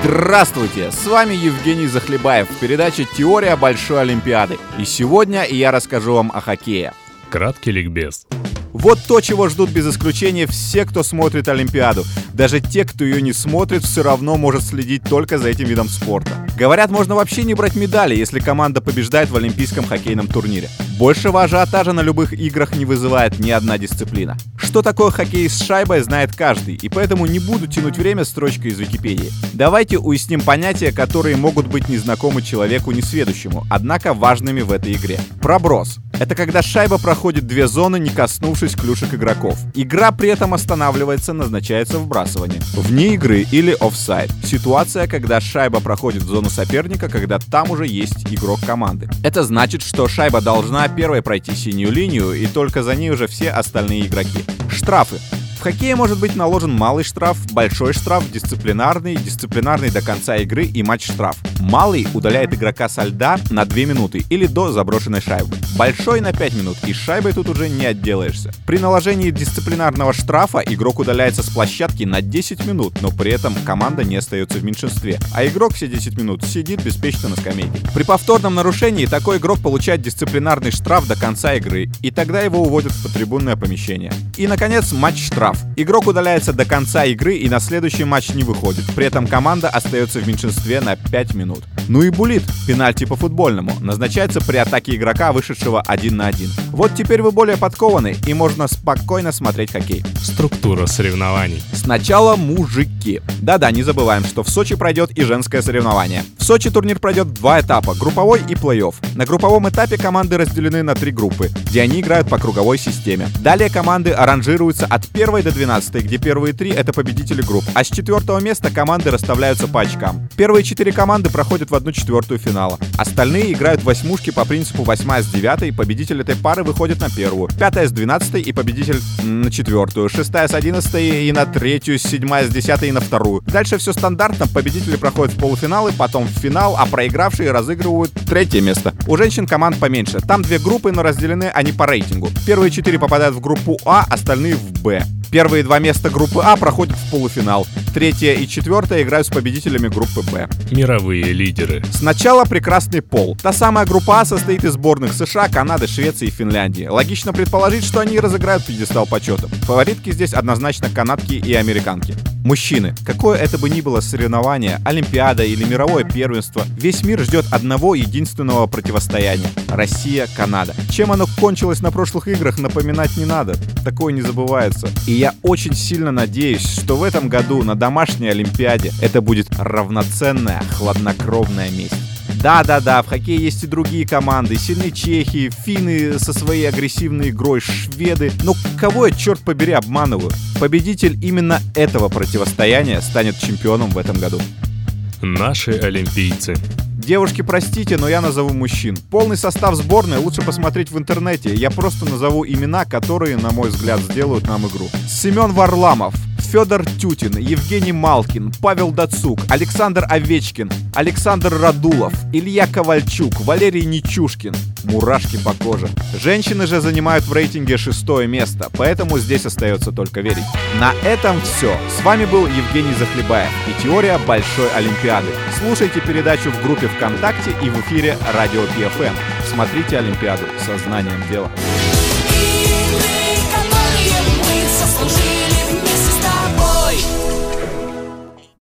Здравствуйте! С вами Евгений Захлебаев в передаче «Теория Большой Олимпиады». И сегодня я расскажу вам о хоккее. Краткий ликбез. Вот то, чего ждут без исключения все, кто смотрит Олимпиаду. Даже те, кто ее не смотрит, все равно может следить только за этим видом спорта. Говорят, можно вообще не брать медали, если команда побеждает в Олимпийском хоккейном турнире. Большего ажиотажа на любых играх не вызывает ни одна дисциплина. Что такое хоккей с шайбой, знает каждый, и поэтому не буду тянуть время строчкой из Википедии. Давайте уясним понятия, которые могут быть незнакомы человеку несведущему, однако важными в этой игре. Проброс. Это когда шайба проходит две зоны, не коснувшись клюшек игроков. Игра при этом останавливается, назначается вбрасывание. Вне игры или офсайд. Ситуация, когда шайба проходит в зону соперника, когда там уже есть игрок команды. Это значит, что шайба должна первой пройти синюю линию, и только за ней уже все остальные игроки. Штрафы. В хоккее может быть наложен малый штраф, большой штраф, дисциплинарный, дисциплинарный до конца игры и матч-штраф. Малый удаляет игрока со льда на 2 минуты или до заброшенной шайбы. Большой на 5 минут, и шайбой тут уже не отделаешься. При наложении дисциплинарного штрафа игрок удаляется с площадки на 10 минут, но при этом команда не остается в меньшинстве, а игрок все 10 минут сидит беспечно на скамейке. При повторном нарушении такой игрок получает дисциплинарный штраф до конца игры, и тогда его уводят в потрибунное помещение. И, наконец, матч-штраф штраф. Игрок удаляется до конца игры и на следующий матч не выходит. При этом команда остается в меньшинстве на 5 минут. Ну и булит, пенальти по футбольному, назначается при атаке игрока, вышедшего один на один. Вот теперь вы более подкованы и можно спокойно смотреть хоккей. Структура соревнований. Сначала мужики. Да-да, не забываем, что в Сочи пройдет и женское соревнование. В Сочи турнир пройдет два этапа, групповой и плей-офф. На групповом этапе команды разделены на три группы, где они играют по круговой системе. Далее команды аранжируются от первой до 12, где первые три это победители групп, а с четвертого места команды расставляются по очкам. Первые четыре команды проходят в одну четвертую финала. Остальные играют восьмушки по принципу 8 с 9, победитель этой пары выходит на первую, пятая с 12 и победитель на четвертую, шестая с 11 и на третью, седьмая с 10 и на вторую. Дальше все стандартно, победители проходят в полуфиналы, потом в финал, а проигравшие разыгрывают третье место. У женщин команд поменьше. Там две группы, но разделены они по рейтингу. Первые четыре попадают в группу А, остальные в Б. Первые два места группы А проходят в полуфинал. Третье и четвертое играют с победителями группы Б. Мировые лидеры. Сначала прекрасный пол. Та самая группа А состоит из сборных США, Канады, Швеции и Финляндии. Логично предположить, что они разыграют пьедестал почета. Фаворитки здесь однозначно канадки и американки. Мужчины. Какое это бы ни было соревнование, Олимпиада или мировое первенство, весь мир ждет одного единственного противостояния. Россия-Канада. Чем оно кончилось на прошлых играх, напоминать не надо. Такое не забывается. И я очень сильно надеюсь, что в этом году на домашней Олимпиаде это будет равноценная, хладнокровная месть. Да-да-да, в хоккее есть и другие команды. Сильные чехи, финны со своей агрессивной игрой, шведы. Но кого я, черт побери, обманываю? Победитель именно этого противостояния станет чемпионом в этом году. Наши олимпийцы. Девушки, простите, но я назову мужчин. Полный состав сборной лучше посмотреть в интернете. Я просто назову имена, которые, на мой взгляд, сделают нам игру. Семен Варламов, Федор Тютин, Евгений Малкин, Павел Дацук, Александр Овечкин, Александр Радулов, Илья Ковальчук, Валерий Нечушкин. Мурашки по коже. Женщины же занимают в рейтинге шестое место, поэтому здесь остается только верить. На этом все. С вами был Евгений Захлебаев и теория Большой Олимпиады. Слушайте передачу в группе ВКонтакте и в эфире Радио ПФМ. Смотрите Олимпиаду со знанием дела.